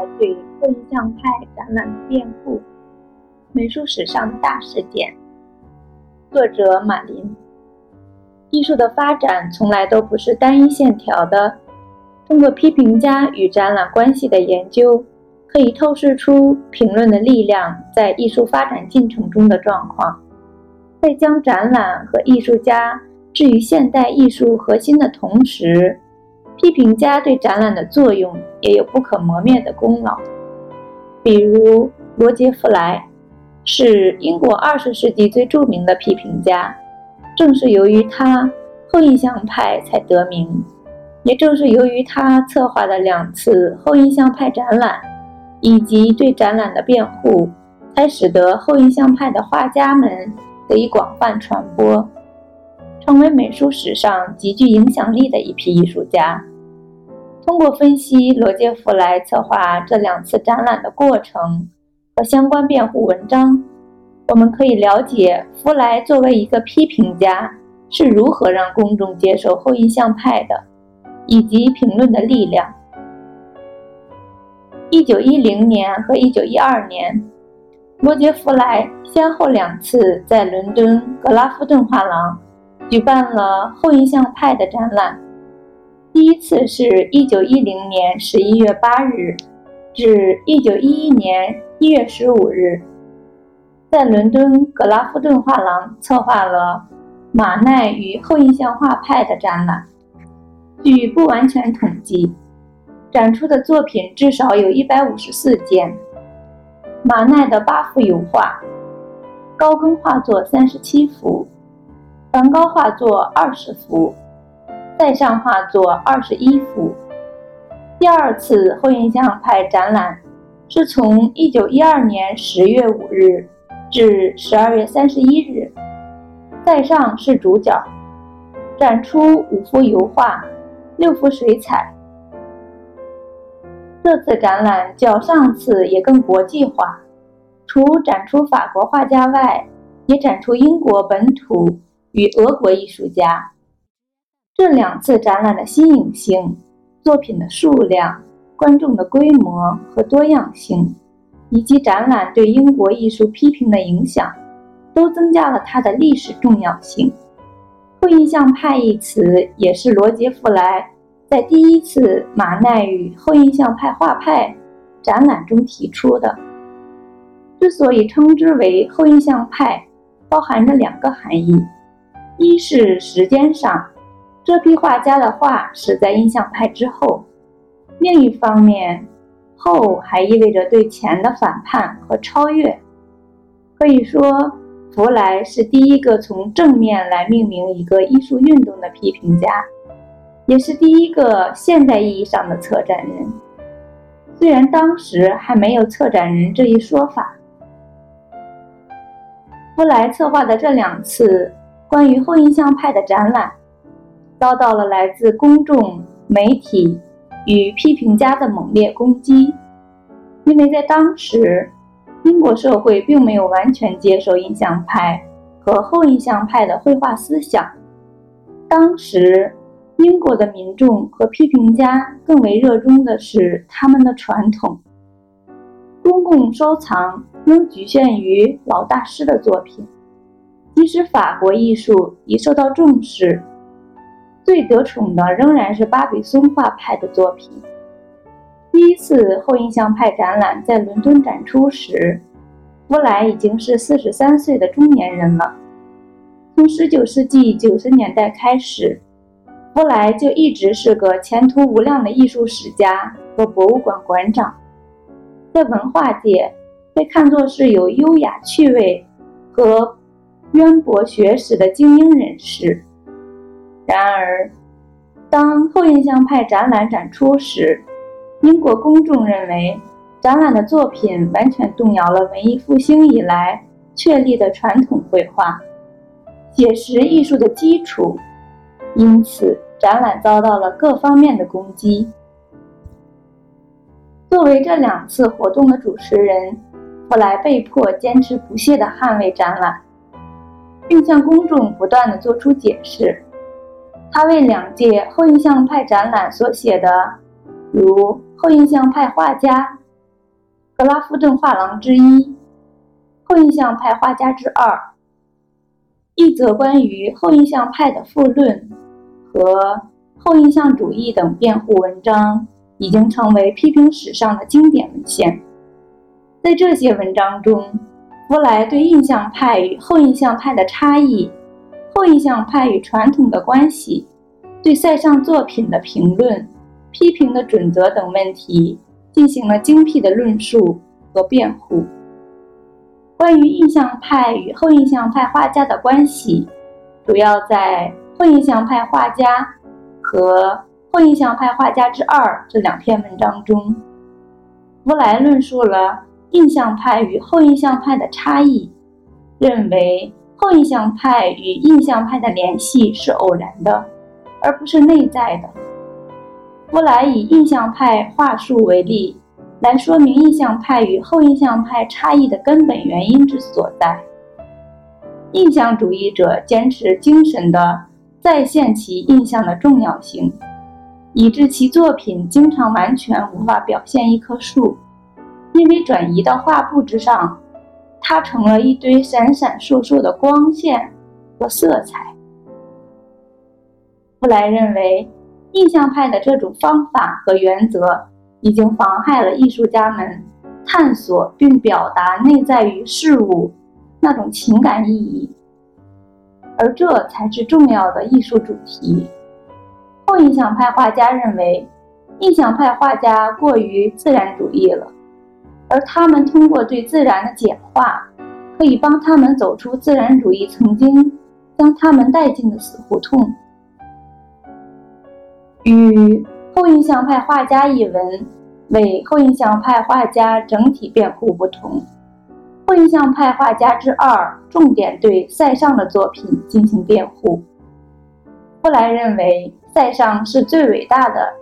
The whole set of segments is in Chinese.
杰·弗莱对后印象派展览的辩护，美术史上的大事件。作者马林。艺术的发展从来都不是单一线条的。通过批评家与展览关系的研究，可以透视出评论的力量在艺术发展进程中的状况。在将展览和艺术家置于现代艺术核心的同时，批评家对展览的作用也有不可磨灭的功劳，比如罗杰·弗莱是英国二十世纪最著名的批评家，正是由于他后印象派才得名，也正是由于他策划的两次后印象派展览以及对展览的辩护，才使得后印象派的画家们得以广泛传播，成为美术史上极具影响力的一批艺术家。通过分析罗杰·弗莱策划这两次展览的过程和相关辩护文章，我们可以了解弗莱作为一个批评家是如何让公众接受后印象派的，以及评论的力量。一九一零年和一九一二年，罗杰·弗莱先后两次在伦敦格拉夫顿画廊举办了后印象派的展览。第一次是一九一零年十一月八日至一九一一年一月十五日，在伦敦格拉夫顿画廊策划了马奈与后印象画派的展览。据不完全统计，展出的作品至少有一百五十四件。马奈的八幅油画，高更画作三十七幅，梵高画作二十幅。塞尚画作二十一幅。第二次后印象派展览是从一九一二年十月五日至十二月三十一日，塞尚是主角，展出五幅油画、六幅水彩。这次展览较上次也更国际化，除展出法国画家外，也展出英国本土与俄国艺术家。这两次展览的新颖性、作品的数量、观众的规模和多样性，以及展览对英国艺术批评的影响，都增加了它的历史重要性。后印象派一词也是罗杰·弗莱在第一次马奈与后印象派画派展览中提出的。之所以称之为后印象派，包含着两个含义：一是时间上。这批画家的画是在印象派之后。另一方面，后还意味着对前的反叛和超越。可以说，弗莱是第一个从正面来命名一个艺术运动的批评家，也是第一个现代意义上的策展人。虽然当时还没有策展人这一说法。弗莱策划的这两次关于后印象派的展览。遭到了来自公众、媒体与批评家的猛烈攻击，因为在当时，英国社会并没有完全接受印象派和后印象派的绘画思想。当时，英国的民众和批评家更为热衷的是他们的传统。公共收藏仍局限于老大师的作品，即使法国艺术已受到重视。最得宠的仍然是巴比松画派的作品。第一次后印象派展览在伦敦展出时，弗莱已经是四十三岁的中年人了。从十九世纪九十年代开始，弗莱就一直是个前途无量的艺术史家和博物馆馆长。在文化界被看作是有优雅趣味和渊博学识的精英人士。然而，当后印象派展览展出时，英国公众认为展览的作品完全动摇了文艺复兴以来确立的传统绘画、写实艺术的基础，因此展览遭到了各方面的攻击。作为这两次活动的主持人，弗莱被迫坚持不懈地捍卫展览，并向公众不断地做出解释。他为两届后印象派展览所写的，如后印象派画家格拉夫顿画廊之一、后印象派画家之二，一则关于后印象派的复论和后印象主义等辩护文章。已经成为批评史上的经典文献。在这些文章中，弗莱对印象派与后印象派的差异、后印象派与传统的关系、对塞尚作品的评论、批评的准则等问题进行了精辟的论述和辩护。关于印象派与后印象派画家的关系，主要在后印象派画家和。后印象派画家之二这两篇文章中，弗莱论述了印象派与后印象派的差异，认为后印象派与印象派的联系是偶然的，而不是内在的。弗莱以印象派话术为例，来说明印象派与后印象派差异的根本原因之所在。印象主义者坚持精神的再现其印象的重要性。以致其作品经常完全无法表现一棵树，因为转移到画布之上，它成了一堆闪闪烁烁的光线和色彩。布莱认为，印象派的这种方法和原则已经妨害了艺术家们探索并表达内在于事物那种情感意义，而这才是重要的艺术主题。后印象派画家认为，印象派画家过于自然主义了，而他们通过对自然的简化，可以帮他们走出自然主义曾经将他们带进的死胡同。与后印象派画家一文为后印象派画家整体辩护不同，后印象派画家之二重点对塞尚的作品进行辩护。布莱认为。塞尚是最伟大的，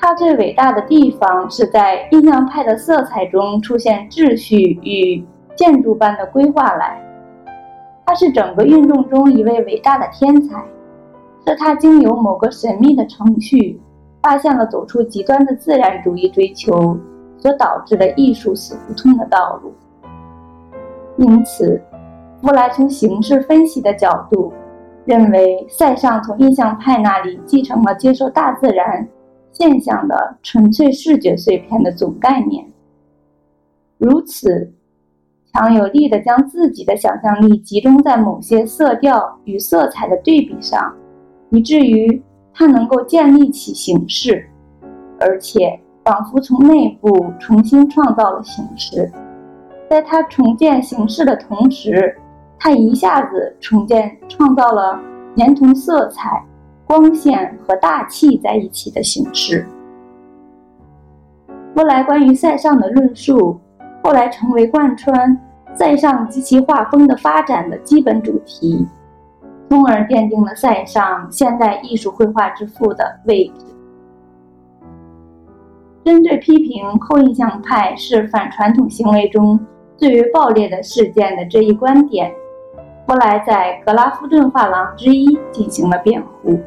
他最伟大的地方是在印象派的色彩中出现秩序与建筑般的规划来。他是整个运动中一位伟大的天才，是他经由某个神秘的程序，发现了走出极端的自然主义追求所导致的艺术死胡同的道路。因此，弗莱从形式分析的角度。认为塞尚从印象派那里继承了接受大自然现象的纯粹视觉碎片的总概念，如此强有力地将自己的想象力集中在某些色调与色彩的对比上，以至于他能够建立起形式，而且仿佛从内部重新创造了形式。在他重建形式的同时。他一下子重建、创造了连同色彩、光线和大气在一起的形式。后来，关于塞尚的论述，后来成为贯穿塞尚及其画风的发展的基本主题，从而奠定了塞尚现代艺术绘画之父的位置。针对批评后印象派是反传统行为中最为暴烈的事件的这一观点。后来，在格拉夫顿画廊之一进行了辩护。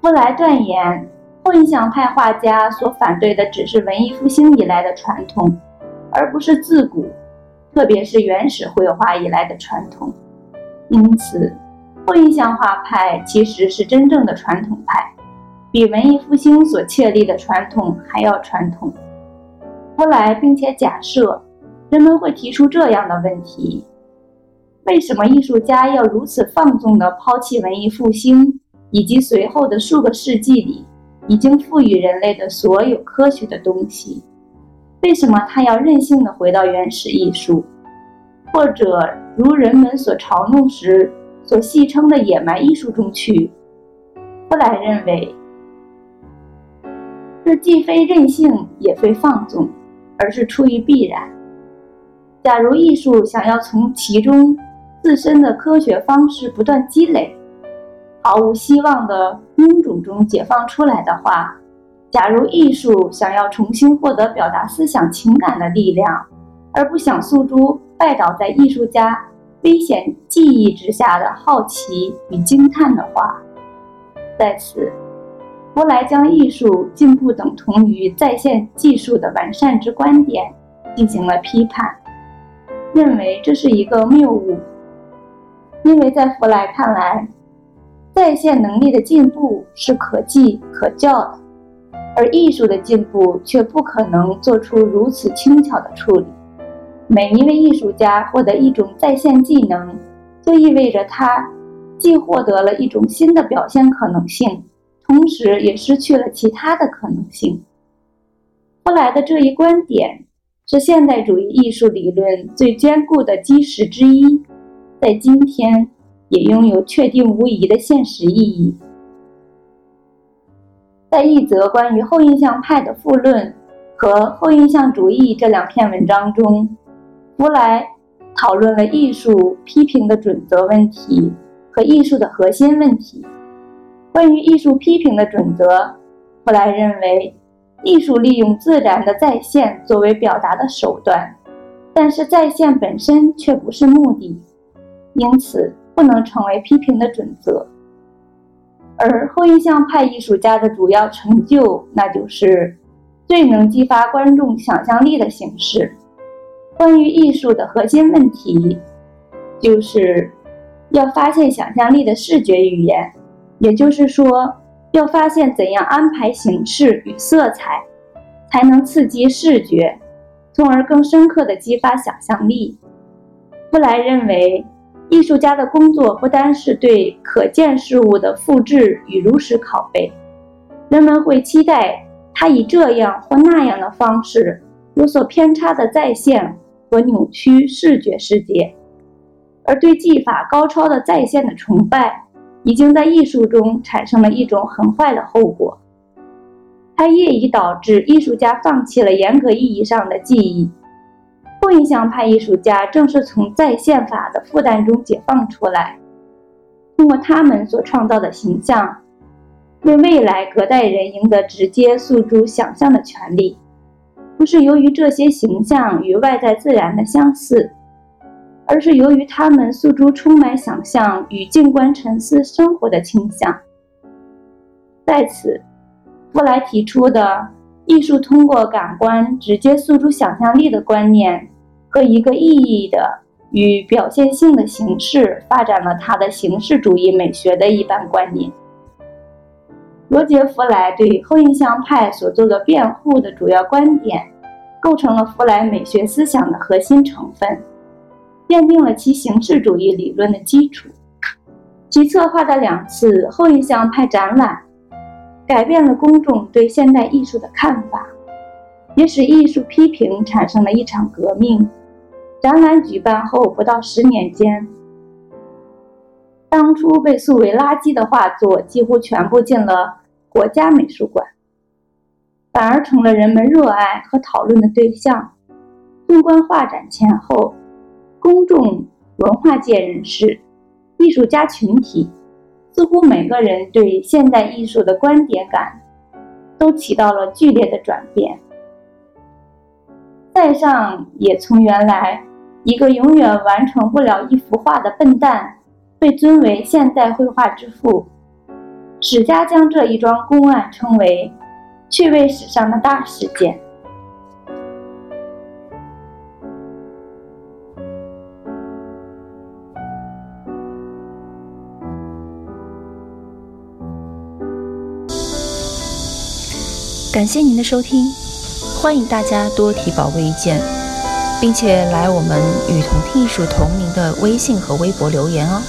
布莱断言，后印象派画家所反对的只是文艺复兴以来的传统，而不是自古，特别是原始绘画以来的传统。因此，后印象画派其实是真正的传统派，比文艺复兴所确立的传统还要传统。后来，并且假设，人们会提出这样的问题。为什么艺术家要如此放纵地抛弃文艺复兴，以及随后的数个世纪里已经赋予人类的所有科学的东西，为什么他要任性的回到原始艺术，或者如人们所嘲弄时所戏称的野蛮艺术中去？布莱认为，这既非任性，也非放纵，而是出于必然。假如艺术想要从其中自身的科学方式不断积累，毫无希望的臃肿中解放出来的话，假如艺术想要重新获得表达思想情感的力量，而不想诉诸拜倒在艺术家危险记忆之下的好奇与惊叹的话，在此，弗莱将艺术进步等同于在线技术的完善之观点进行了批判，认为这是一个谬误，因为在弗莱看来。在线能力的进步是可记可教的，而艺术的进步却不可能做出如此轻巧的处理。每一位艺术家获得一种在线技能，就意味着他既获得了一种新的表现可能性，同时也失去了其他的可能性。后来的这一观点是现代主义艺术理论最坚固的基石之一，在今天。也拥有确定无疑的现实意义。在一则关于后印象派的复论和后印象主义这两篇文章中，弗莱讨论了艺术批评的准则问题和艺术的核心问题。关于艺术批评的准则，弗莱认为，艺术利用自然的再现作为表达的手段，但是再现本身却不是目的，因此。不能成为批评的准则，而后印象派艺术家的主要成就，那就是最能激发观众想象力的形式。关于艺术的核心问题，就是要发现想象力的视觉语言，也就是说，要发现怎样安排形式与色彩，才能刺激视觉，从而更深刻地激发想象力。布莱认为。艺术家的工作不单是对可见事物的复制与如实拷贝，人们会期待他以这样或那样的方式有所偏差的再现和扭曲视觉世界，而对技法高超的再现的崇拜，已经在艺术中产生了一种很坏的后果，它业已导致艺术家放弃了严格意义上的记忆。印象派艺术家正是从再现法的负担中解放出来，通过他们所创造的形象，为未来隔代人赢得直接诉诸想象的权利。不是由于这些形象与外在自然的相似，而是由于他们诉诸充满想象与静观沉思生活的倾向。在此，布莱提出的艺术通过感官直接诉诸想象力的观念。和一个意义的与表现性的形式，发展了他的形式主义美学的一般观念。罗杰·弗莱对后印象派所做的辩护的主要观点，构成了弗莱美学思想的核心成分，奠定了其形式主义理论的基础。其策划的两次后印象派展览，改变了公众对现代艺术的看法，也使艺术批评产生了一场革命。展览举办后不到十年间，当初被素为垃圾的画作几乎全部进了国家美术馆，反而成了人们热爱和讨论的对象。纵观画展前后，公众、文化界人士、艺术家群体，似乎每个人对现代艺术的观点感都起到了剧烈的转变。塞尚也从原来。一个永远完成不了一幅画的笨蛋，被尊为现代绘画之父。史家将这一桩公案称为“趣味史上的大事件”。感谢您的收听，欢迎大家多提宝贵意见。并且来我们与同听艺术同名的微信和微博留言哦。